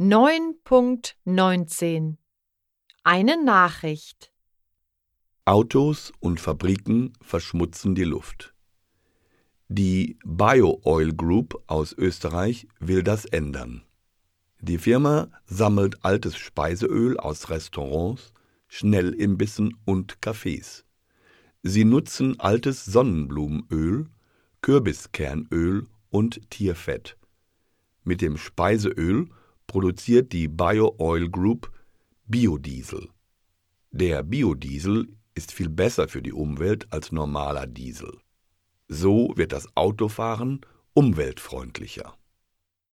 9.19 Eine Nachricht Autos und Fabriken verschmutzen die Luft. Die BioOil Group aus Österreich will das ändern. Die Firma sammelt altes Speiseöl aus Restaurants, Schnellimbissen und Cafés. Sie nutzen altes Sonnenblumenöl, Kürbiskernöl und Tierfett. Mit dem Speiseöl produziert die BioOil Group Biodiesel. Der Biodiesel ist viel besser für die Umwelt als normaler Diesel. So wird das Autofahren umweltfreundlicher.